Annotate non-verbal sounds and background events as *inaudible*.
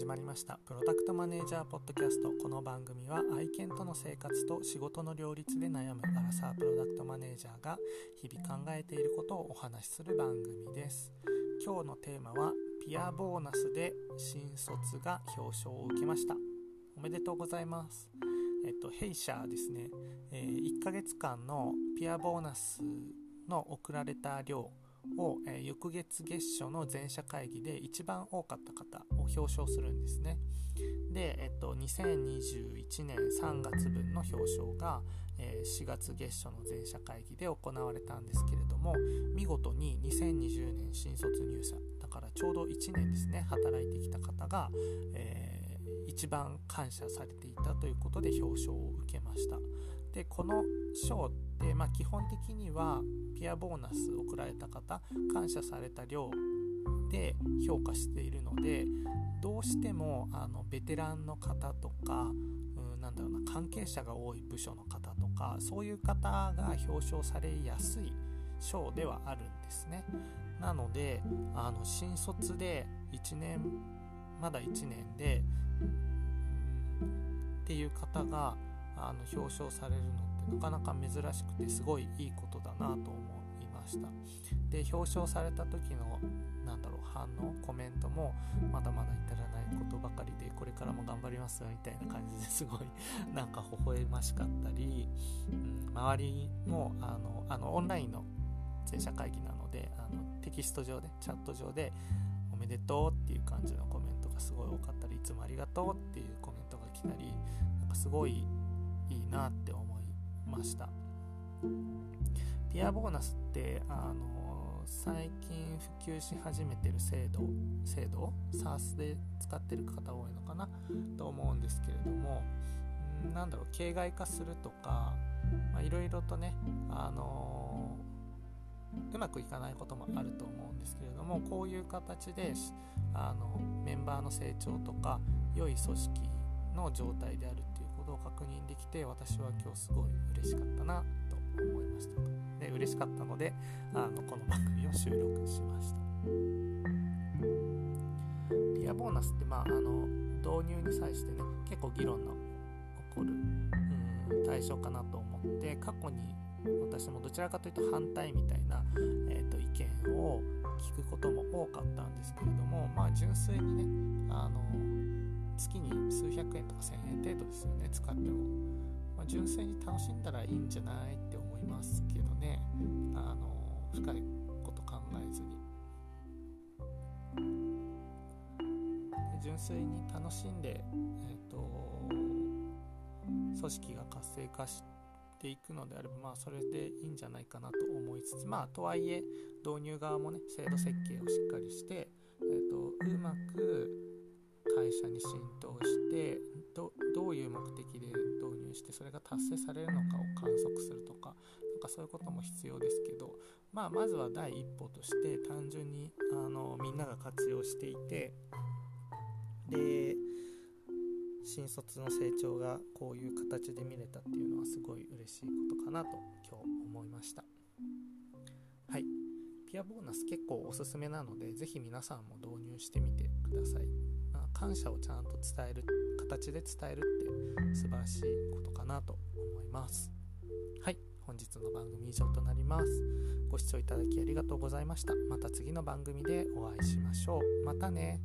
始ました。プロダクトマネージャーポッドキャスト。この番組は愛犬との生活と仕事の両立で悩むアラサープロダクトマネージャーが日々考えていることをお話しする番組です。今日のテーマはピアボーナスで新卒が表彰を受けました。おめでとうございます。えっと弊社ですね、え、1ヶ月間のピアボーナスの送られた量を、え、翌月月初の全社会議で一番多かった方を表彰するんですね。で、えっと、2021年3月分の表彰が、え、4月月初の全社会議で行われたんですけれども見事に2020年新卒入社だからちょうど1年ですね働いてきた方が、えー、一番感謝されていたということで表彰を受けました。でこの賞って、まあ、基本的にはピアボーナスを送られた方感謝された量で評価しているのでどうしてもあのベテランの方とかうんなんだろうな関係者が多い部署の方とかそういう方が表彰されやすい賞ではあるんですねなのであの新卒で1年まだ1年でっていう方があの表彰されるのってなかなか珍しくてすごいいいことだなと思いました。で表彰された時のなんだろう反応コメントもまだまだ至らないことばかりでこれからも頑張りますみたいな感じですごい *laughs* なんか微笑ましかったり、うん、周りもあのあのオンラインの全社会議なのであのテキスト上でチャット上でめでとうっていう感じのコメントがすごい多かったりいつもありがとうっていうコメントが来たりなんかすごいいいなって思いました。ピアボーナスってあの最近普及し始めてる制度制度 SARS で使ってる方多いのかなと思うんですけれどもなんだろう形骸化するとかいろいろとねあのうまくいかないこともあると思うんですけれどもこういう形であのメンバーの成長とか良い組織の状態であるっていうことを確認できて私は今日すごい嬉しかったなと思いましたで嬉しかったのであのこの番組を収録しました。ピアボーナスってまああの導入に際してね結構議論の起こるうん対象かなと思って過去に私もどちらかというと反対みたいな、えーと、意見を聞くことも多かったんですけれどもまあ純粋にねあの月に数百円とか1000円程度ですよね使っても、まあ、純粋に楽しんだらいいんじゃないって思いますけどね。あの深いこと考えずに。純粋に楽しんで、えーと、組織が活性化していくのであれば、まあ、それでいいんじゃないかなと思いつつまあとはいえ導入側もね制度設計をしっかりして、えーとうまく会社に浸透してどういう目的で導入してそれが達成されるのかを観測するとかなんかそういうことも必要ですけど、まあ、まずは第一歩として単純にあのみんなが活用していてで新卒の成長がこういう形で見れたっていうのはすごい嬉しいことかなと今日思いました。はい。ピアボーナス結構おすすめなので是非皆さんも導入してみてください。ま感謝をちゃんと伝える形で伝えるって素晴らしいことかなと思います。はい。本日の番組以上となります。ご視聴いただきありがとうございました。また次の番組でお会いしましょう。またね。